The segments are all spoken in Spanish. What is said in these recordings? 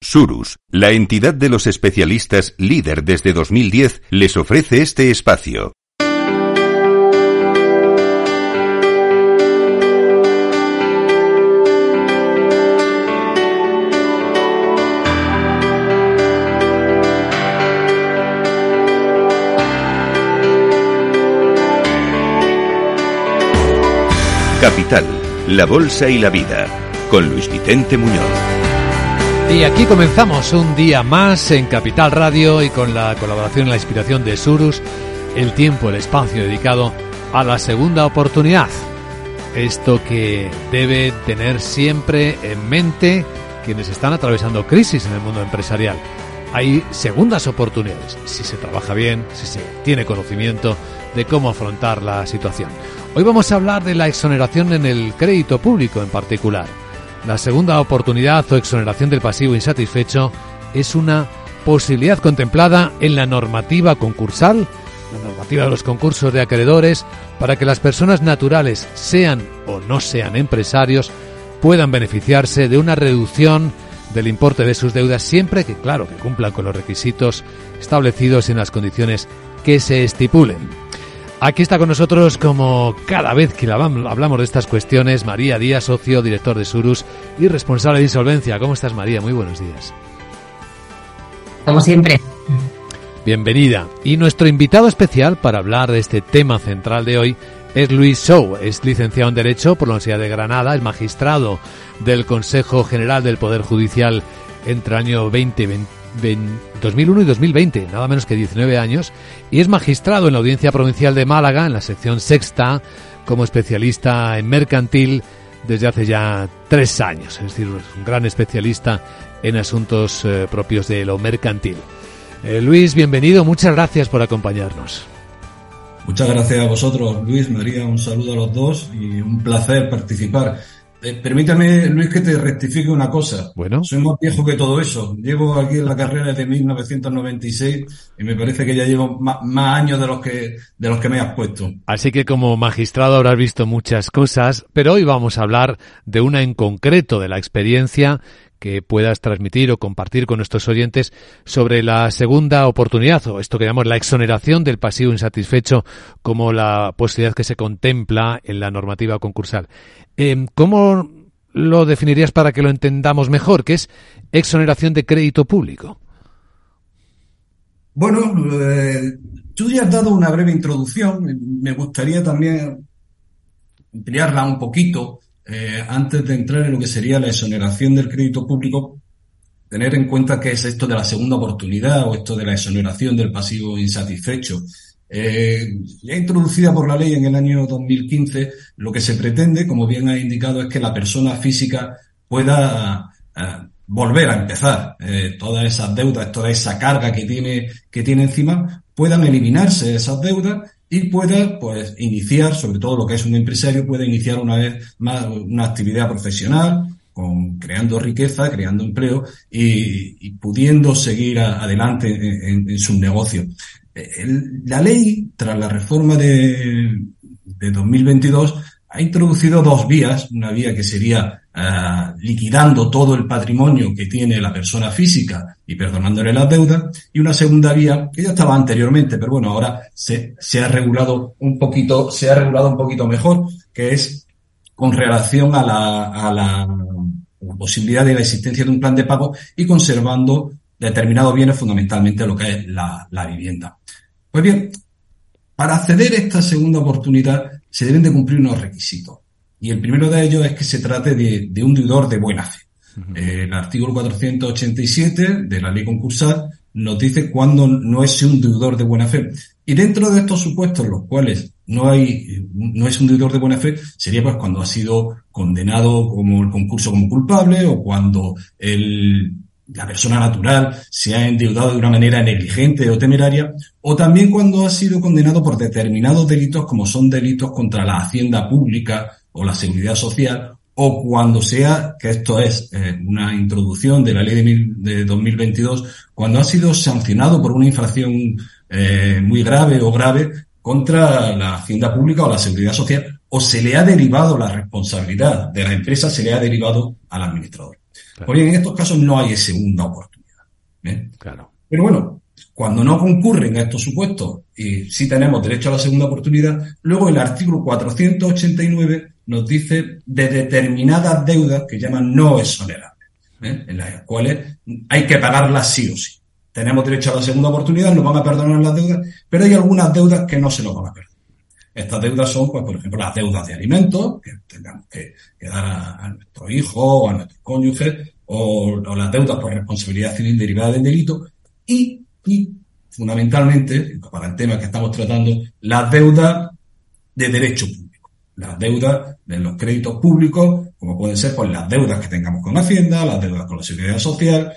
Surus, la entidad de los especialistas líder desde 2010, les ofrece este espacio. Capital, la Bolsa y la Vida, con Luis Vicente Muñoz. Y aquí comenzamos un día más en Capital Radio y con la colaboración y la inspiración de Surus, el tiempo, el espacio dedicado a la segunda oportunidad. Esto que debe tener siempre en mente quienes están atravesando crisis en el mundo empresarial. Hay segundas oportunidades, si se trabaja bien, si se tiene conocimiento de cómo afrontar la situación. Hoy vamos a hablar de la exoneración en el crédito público en particular. La segunda oportunidad o exoneración del pasivo insatisfecho es una posibilidad contemplada en la normativa concursal, la normativa de los concursos de acreedores, para que las personas naturales, sean o no sean empresarios, puedan beneficiarse de una reducción del importe de sus deudas siempre que, claro, que cumplan con los requisitos establecidos en las condiciones que se estipulen. Aquí está con nosotros, como cada vez que hablamos de estas cuestiones, María Díaz, socio, director de Surus y responsable de insolvencia. ¿Cómo estás, María? Muy buenos días. Como siempre. Bienvenida. Y nuestro invitado especial para hablar de este tema central de hoy es Luis Show. Es licenciado en Derecho por la Universidad de Granada, es magistrado del Consejo General del Poder Judicial entre el año 2020 2001 y 2020, nada menos que 19 años, y es magistrado en la Audiencia Provincial de Málaga, en la sección sexta, como especialista en mercantil desde hace ya tres años, es decir, un gran especialista en asuntos eh, propios de lo mercantil. Eh, Luis, bienvenido, muchas gracias por acompañarnos. Muchas gracias a vosotros, Luis, María, un saludo a los dos y un placer participar eh, permítame, Luis, que te rectifique una cosa. Bueno. Soy más viejo que todo eso. Llevo aquí en la carrera desde 1996 y me parece que ya llevo más, años de los que de los que me has puesto. Así que como magistrado habrás visto muchas cosas, pero hoy vamos a hablar de una en concreto de la experiencia que puedas transmitir o compartir con nuestros oyentes sobre la segunda oportunidad o esto que llamamos la exoneración del pasivo insatisfecho como la posibilidad que se contempla en la normativa concursal. Em, ¿Cómo lo definirías para que lo entendamos mejor? ¿Qué es exoneración de crédito público? Bueno, eh, tú ya has dado una breve introducción. Me gustaría también ampliarla un poquito eh, antes de entrar en lo que sería la exoneración del crédito público, tener en cuenta qué es esto de la segunda oportunidad o esto de la exoneración del pasivo insatisfecho. Eh, ya introducida por la ley en el año 2015, lo que se pretende, como bien ha indicado, es que la persona física pueda eh, volver a empezar. Todas esas deudas, toda esa carga que tiene, que tiene encima, puedan eliminarse esas deudas y pueda pues iniciar, sobre todo lo que es un empresario, puede iniciar una vez más una actividad profesional, con, creando riqueza, creando empleo y, pudiendo seguir adelante en, en, sus negocios. la ley, tras la reforma de, de 2022, ha introducido dos vías, una vía que sería uh, liquidando todo el patrimonio que tiene la persona física y perdonándole las deudas, y una segunda vía que ya estaba anteriormente, pero bueno, ahora se, se ha regulado un poquito, se ha regulado un poquito mejor, que es con relación a la, a la, posibilidad de la existencia de un plan de pago y conservando determinados bienes, fundamentalmente lo que es la, la vivienda. Pues bien, para acceder a esta segunda oportunidad se deben de cumplir unos requisitos. Y el primero de ellos es que se trate de, un deudor de buena fe. Eh, el artículo 487 de la ley concursal nos dice cuándo no es un deudor de buena fe. Y dentro de estos supuestos, los cuales no hay, no es un deudor de buena fe, sería pues cuando ha sido condenado como el concurso como culpable o cuando el, la persona natural se ha endeudado de una manera negligente o temeraria, o también cuando ha sido condenado por determinados delitos como son delitos contra la hacienda pública o la seguridad social, o cuando sea, que esto es eh, una introducción de la ley de, de, 2022, cuando ha sido sancionado por una infracción eh, muy grave o grave contra la hacienda pública o la seguridad social, o se le ha derivado la responsabilidad de la empresa, se le ha derivado al administrador. Pues bien, en estos casos no hay segunda oportunidad. ¿eh? Claro. Pero bueno, cuando no concurren a estos supuestos y sí tenemos derecho a la segunda oportunidad, luego el artículo 489 nos dice de determinadas deudas que llaman no exonerables, ¿eh? en las cuales hay que pagarlas sí o sí. Tenemos derecho a la segunda oportunidad, nos van a perdonar las deudas, pero hay algunas deudas que no se nos van a perdonar. Estas deudas son, pues, por ejemplo, las deudas de alimentos que tengamos que, dar a, nuestro hijo o a nuestro cónyuge, o, las deudas por responsabilidad civil derivada del delito, y, y fundamentalmente, para el tema que estamos tratando, las deudas de derecho público. Las deudas de los créditos públicos, como pueden ser pues, las deudas que tengamos con Hacienda, las deudas con la Seguridad Social,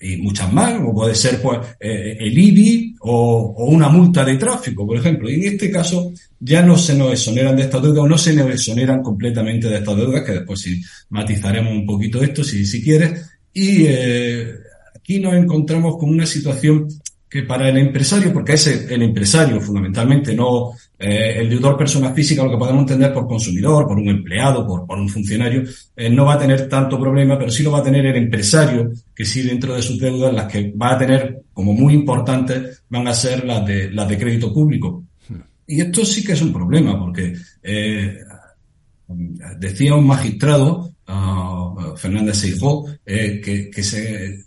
y muchas más, como puede ser pues eh, el IBI o, o, una multa de tráfico, por ejemplo. Y en este caso ya no se nos exoneran de estas deudas o no se nos exoneran completamente de estas deudas, que después sí matizaremos un poquito esto si, si quieres. Y eh, aquí nos encontramos con una situación que para el empresario, porque es el empresario fundamentalmente, no eh, el deudor persona física, lo que podemos entender por consumidor, por un empleado, por, un funcionario, eh, no va a tener tanto problema, pero sí lo va a tener el empresario, que sí dentro de sus deudas, las que va a tener como muy importantes van a ser las de, las de crédito público. Y esto sí que es un problema, porque eh, decía un magistrado, uh, Fernández Seijó, eh, que, que se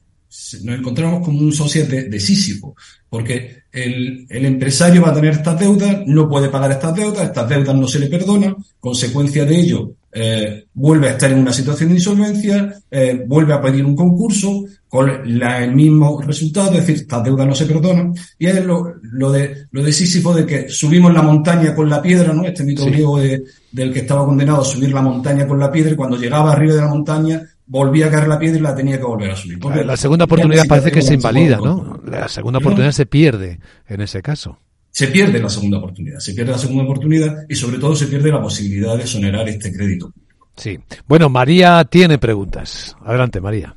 nos encontramos como un socio de, de Sísifo, porque el, el, empresario va a tener estas deudas, no puede pagar estas deudas, estas deudas no se le perdonan, consecuencia de ello, eh, vuelve a estar en una situación de insolvencia, eh, vuelve a pedir un concurso con la, el mismo resultado, es decir, estas deudas no se perdonan, y es lo, lo, de, lo de Sísifo de que subimos la montaña con la piedra, ¿no? Este mito griego de, del que estaba condenado a subir la montaña con la piedra, y cuando llegaba arriba de la montaña, volvía a caer la piedra y la tenía que volver a subir. Porque la segunda oportunidad parece que se invalida, ¿no? La segunda oportunidad se pierde en ese caso. Se pierde la segunda oportunidad, se pierde la segunda oportunidad y sobre todo se pierde la posibilidad de exonerar este crédito. Sí. Bueno, María tiene preguntas. Adelante, María.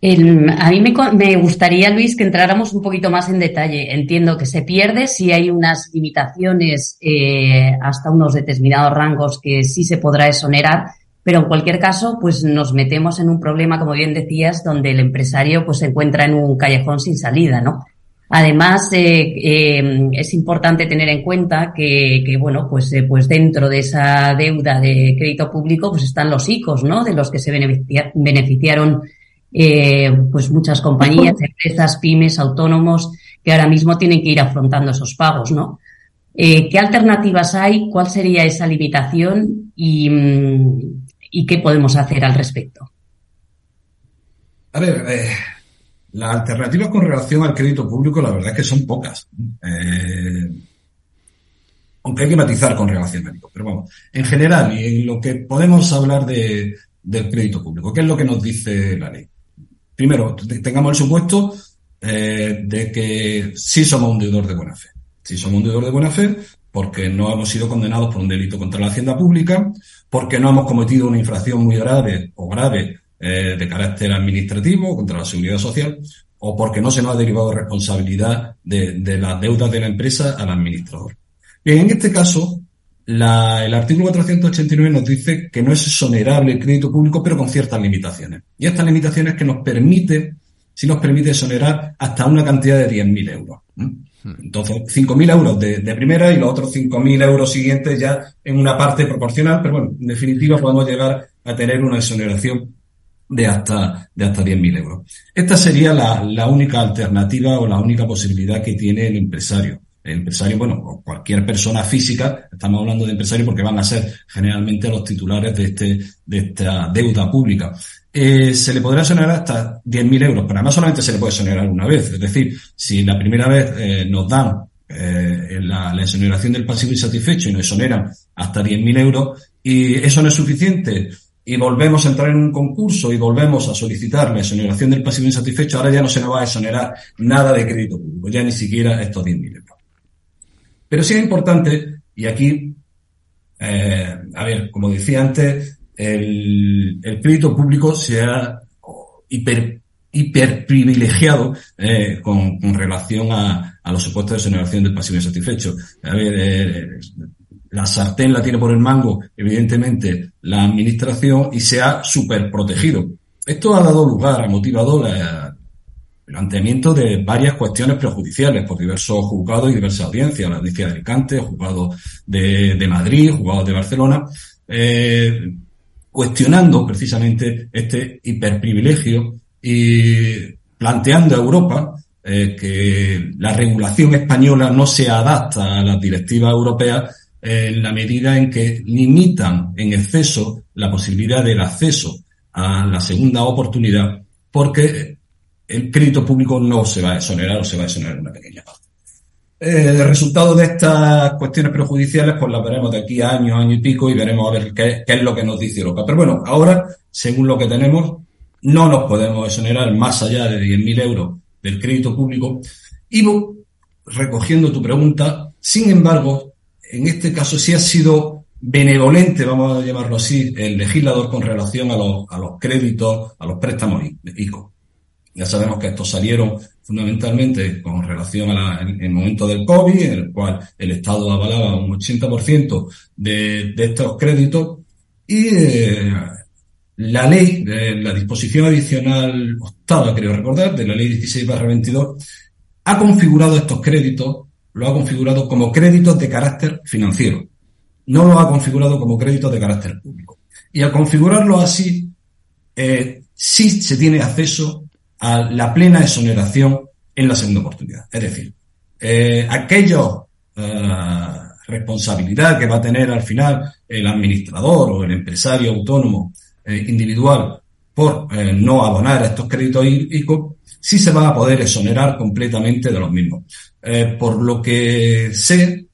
El, a mí me, me, gustaría, Luis, que entráramos un poquito más en detalle. Entiendo que se pierde si hay unas limitaciones eh, hasta unos determinados rangos que sí se podrá exonerar, pero en cualquier caso, pues nos metemos en un problema, como bien decías, donde el empresario pues se encuentra en un callejón sin salida, ¿no? Además, eh, eh, es importante tener en cuenta que, que bueno, pues, eh, pues dentro de esa deuda de crédito público, pues están los ICOs, ¿no? De los que se beneficiaron, pues muchas compañías, empresas, pymes, autónomos, que ahora mismo tienen que ir afrontando esos pagos, ¿no? ¿Qué alternativas hay? ¿Cuál sería esa limitación? Y, mm, y qué podemos hacer al respecto. A ver, eh, las alternativas con relación al crédito público, la verdad es que son pocas. Eh, aunque hay que matizar con relación al pero vamos, en general, y en lo que podemos hablar de, del crédito público, ¿qué es lo que nos dice la ley? Primero, tengamos el supuesto eh, de que sí somos un deudor de buena fe. Si somos un deudor de buena fe, porque no hemos sido condenados por un delito contra la hacienda pública, porque no hemos cometido una infracción muy grave o grave eh, de carácter administrativo contra la seguridad social, o porque no se nos ha derivado responsabilidad de, de las deudas de la empresa al administrador. Bien, en este caso, la, el artículo 489 nos dice que no es exonerable el crédito público, pero con ciertas limitaciones. Y estas limitaciones que nos permite, si nos permite exonerar hasta una cantidad de 10.000 euros. Entonces, 5.000 euros de, de, primera y los otros 5.000 euros siguientes ya en una parte proporcional, pero bueno, en definitiva podemos llegar a tener una exoneración de hasta, de hasta 10.000 euros. Esta sería la, la única alternativa o la única posibilidad que tiene el empresario. El empresario, bueno, cualquier persona física, estamos hablando de empresario porque van a ser generalmente los titulares de este, de esta deuda pública eh, se le podrá exonerar hasta 10.000 euros, pero además solamente se le puede exonerar una vez. Es decir, si la primera vez eh, nos dan eh, la, la, exoneración del pasivo insatisfecho y nos exoneran hasta 10.000 euros y eso no es suficiente y volvemos a entrar en un concurso y volvemos a solicitar la exoneración del pasivo insatisfecho, ahora ya no se nos va a exonerar nada de crédito público, ya ni siquiera estos 10.000 euros. Pero sí es importante, y aquí, a ver, como decía antes, el, el crédito público se ha hiper, hiper privilegiado eh, con, relación a, a, los supuestos de exoneración del pasivo insatisfecho. Eh, la sartén la tiene por el mango, evidentemente, la administración y se ha super protegido. esto ha dado lugar, ha motivado el planteamiento de varias cuestiones prejudiciales por diversos juzgados y diversas audiencias, la audiencia de Alicante, juzgados de, de Madrid, juzgados de Barcelona, eh, cuestionando precisamente este hiperprivilegio y planteando a Europa eh, que la regulación española no se adapta a las directivas europeas en la medida en que limitan en exceso la posibilidad del acceso a la segunda oportunidad porque el crédito público no se va a exonerar o se va a exonerar una pequeña. Eh, el resultado de estas cuestiones prejudiciales, pues las veremos de aquí a año, año y pico, y veremos a ver qué, qué es lo que nos dice Europa. Pero bueno, ahora, según lo que tenemos, no nos podemos exonerar más allá de 10.000 euros del crédito público. Y recogiendo tu pregunta, sin embargo, en este caso sí ha sido benevolente, vamos a llamarlo así, el legislador con relación a los, a los créditos, a los préstamos ICO. Ya sabemos que estos salieron fundamentalmente con relación al momento del COVID, en el cual el Estado avalaba un 80% de, de estos créditos y eh, la ley, la disposición adicional octava, creo recordar, de la ley 16 22, ha configurado estos créditos, lo ha configurado como créditos de carácter financiero. No lo ha configurado como créditos de carácter público. Y al configurarlo así, eh, sí se tiene acceso a la plena exoneración en la segunda oportunidad. Es decir, eh, eh, responsabilidad que va a tener al final el administrador o el empresario autónomo eh, individual por eh, no abonar a estos créditos ICO, sí se va a poder exonerar completamente de los mismos. Eh, por lo que sé,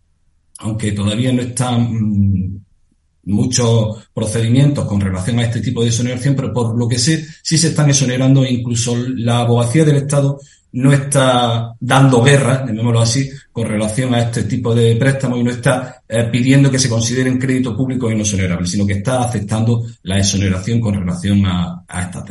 aunque todavía no están mm, muchos procedimientos con relación a este tipo de exoneración, pero por lo que sé, sí se están exonerando incluso la abogacía del Estado no está dando guerra, llamémoslo así, con relación a este tipo de préstamos y no está eh, pidiendo que se consideren créditos públicos inexonerables, sino que está aceptando la exoneración con relación a, a estas.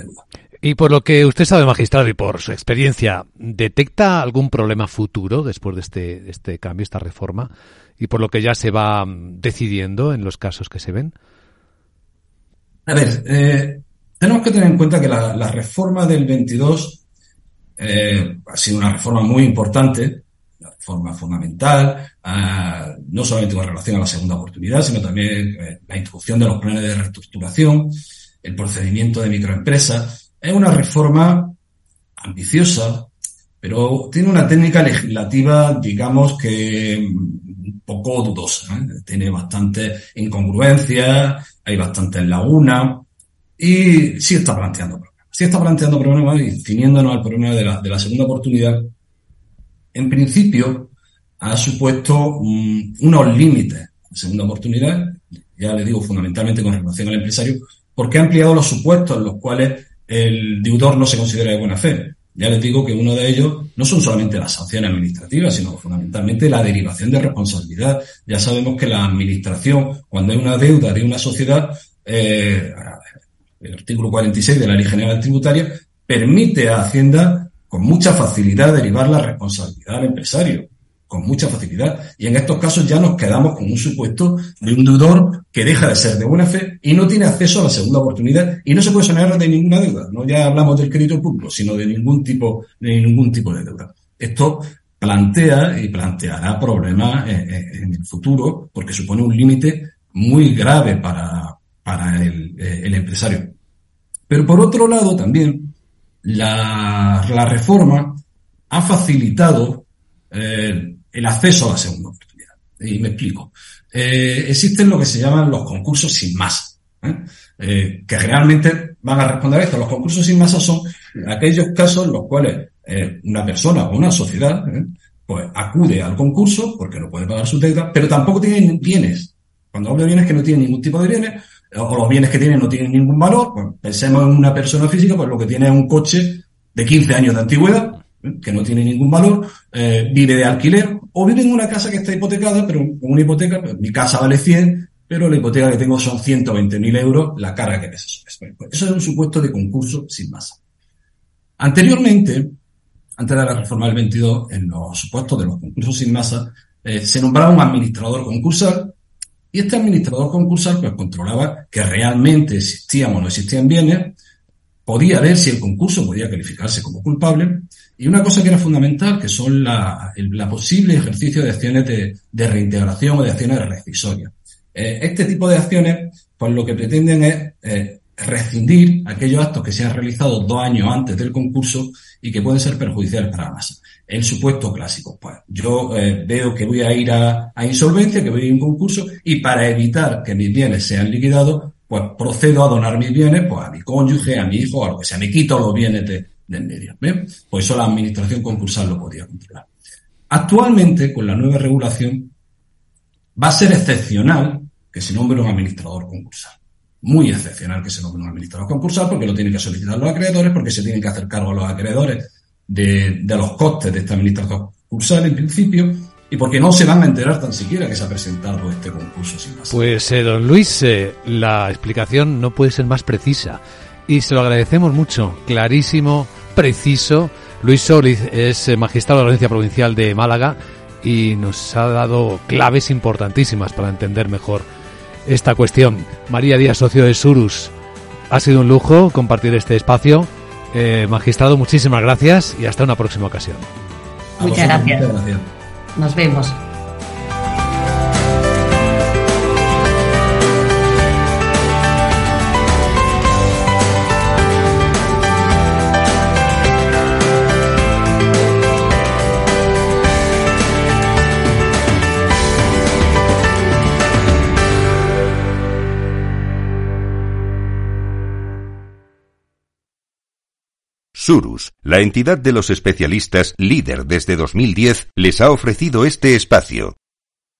Y por lo que usted sabe, magistrado, y por su experiencia, ¿detecta algún problema futuro después de este, este cambio, esta reforma? Y por lo que ya se va mm, decidiendo en los casos que se ven. A ver, eh, tenemos que tener en cuenta que la, reforma del 22 eh, ha sido una reforma muy importante, una reforma fundamental, ah, no solamente con relación a la segunda oportunidad, sino también eh, la introducción de los planes de reestructuración, el procedimiento de microempresas. Es una reforma ambiciosa, pero tiene una técnica legislativa, digamos que un poco dudosa. ¿eh? Tiene bastante incongruencia, hay bastantes lagunas y sí está planteando si está planteando problemas y ciniéndonos al problema de la, de la segunda oportunidad, en principio ha supuesto mm, unos límites de segunda oportunidad, ya le digo fundamentalmente con relación al empresario, porque ha ampliado los supuestos en los cuales el deudor no se considera de buena fe. Ya les digo que uno de ellos no son solamente las sanciones administrativas, sino fundamentalmente la derivación de responsabilidad. Ya sabemos que la administración, cuando hay una deuda de una sociedad, eh, el artículo 46 de la Ley General Tributaria, permite a Hacienda con mucha facilidad derivar la responsabilidad al empresario, con mucha facilidad. Y en estos casos ya nos quedamos con un supuesto de un deudor que deja de ser de buena fe y no tiene acceso a la segunda oportunidad y no se puede sonar de ninguna deuda. No ya hablamos del crédito público, sino de ningún tipo, de ningún tipo de deuda. Esto plantea y planteará problemas en el futuro porque supone un límite muy grave para, para el, eh, el empresario. Pero por otro lado también la, la reforma ha facilitado eh, el acceso a la segunda oportunidad. Y me explico. Eh, existen lo que se llaman los concursos sin masa, ¿eh? eh que realmente van a responder a esto. Los concursos sin masa son aquellos casos en los cuales una persona o una sociedad pues acude al concurso porque no puede pagar su deuda, pero tampoco tiene bienes. Cuando hablo de bienes que no tiene ningún tipo de bienes, o los bienes que tienen no tienen ningún valor, pues pensemos en una persona física, pues lo que tiene es un coche de 15 años de antigüedad. Que no tiene ningún valor, eh, vive de alquiler, o vive en una casa que está hipotecada, pero con una hipoteca, mi casa vale 100, pero la hipoteca que tengo son 120.000 euros, la cara que es eso. Eso es un supuesto de concurso sin masa. Anteriormente, antes de la reforma del 22, en los supuestos de los concursos sin masa, eh, se nombraba un administrador concursal y este administrador concursal pues controlaba que realmente existían o no existían bienes podía ver si el concurso podía calificarse como culpable y una cosa que era fundamental, que son la, posible ejercicio de acciones de, reintegración o de acciones recisorias. Eh, este tipo de acciones, pues lo que pretenden es eh, rescindir aquellos actos que se han realizado dos años antes del concurso y que pueden ser perjudiciales para la masa. El supuesto clásico, pues yo eh, veo que voy a ir a, insolvencia, que voy a ir a un concurso y para evitar que mis bienes sean liquidados, pues procedo a donar mis bienes pues, a mi cónyuge, a mi hijo, a lo que sea, me quito los bienes de, del medio. ¿bien? Pues eso la administración concursal lo podía controlar. Actualmente, con la nueva regulación, va a ser excepcional que se nombre un administrador concursal. Muy excepcional que se nombre un administrador concursal porque lo tienen que solicitar los acreedores, porque se tienen que hacer cargo a los acreedores de, los costes de este administrador concursal en principio, y porque no se van a enterar tan siquiera que se ha presentado este concurso sin más. Pues, eh, don Luis, eh, la explicación no puede ser más precisa y se lo agradecemos mucho. Clarísimo, preciso. Luis Solís es eh, magistrado de la Audiencia Provincial de Málaga y nos ha dado claves importantísimas para entender mejor esta cuestión. María Díaz, socio de Surus, ha sido un lujo compartir este espacio. Eh, magistrado, muchísimas gracias y hasta una próxima ocasión. Muchas gracias. Nos vemos. Surus, la entidad de los especialistas líder desde 2010, les ha ofrecido este espacio.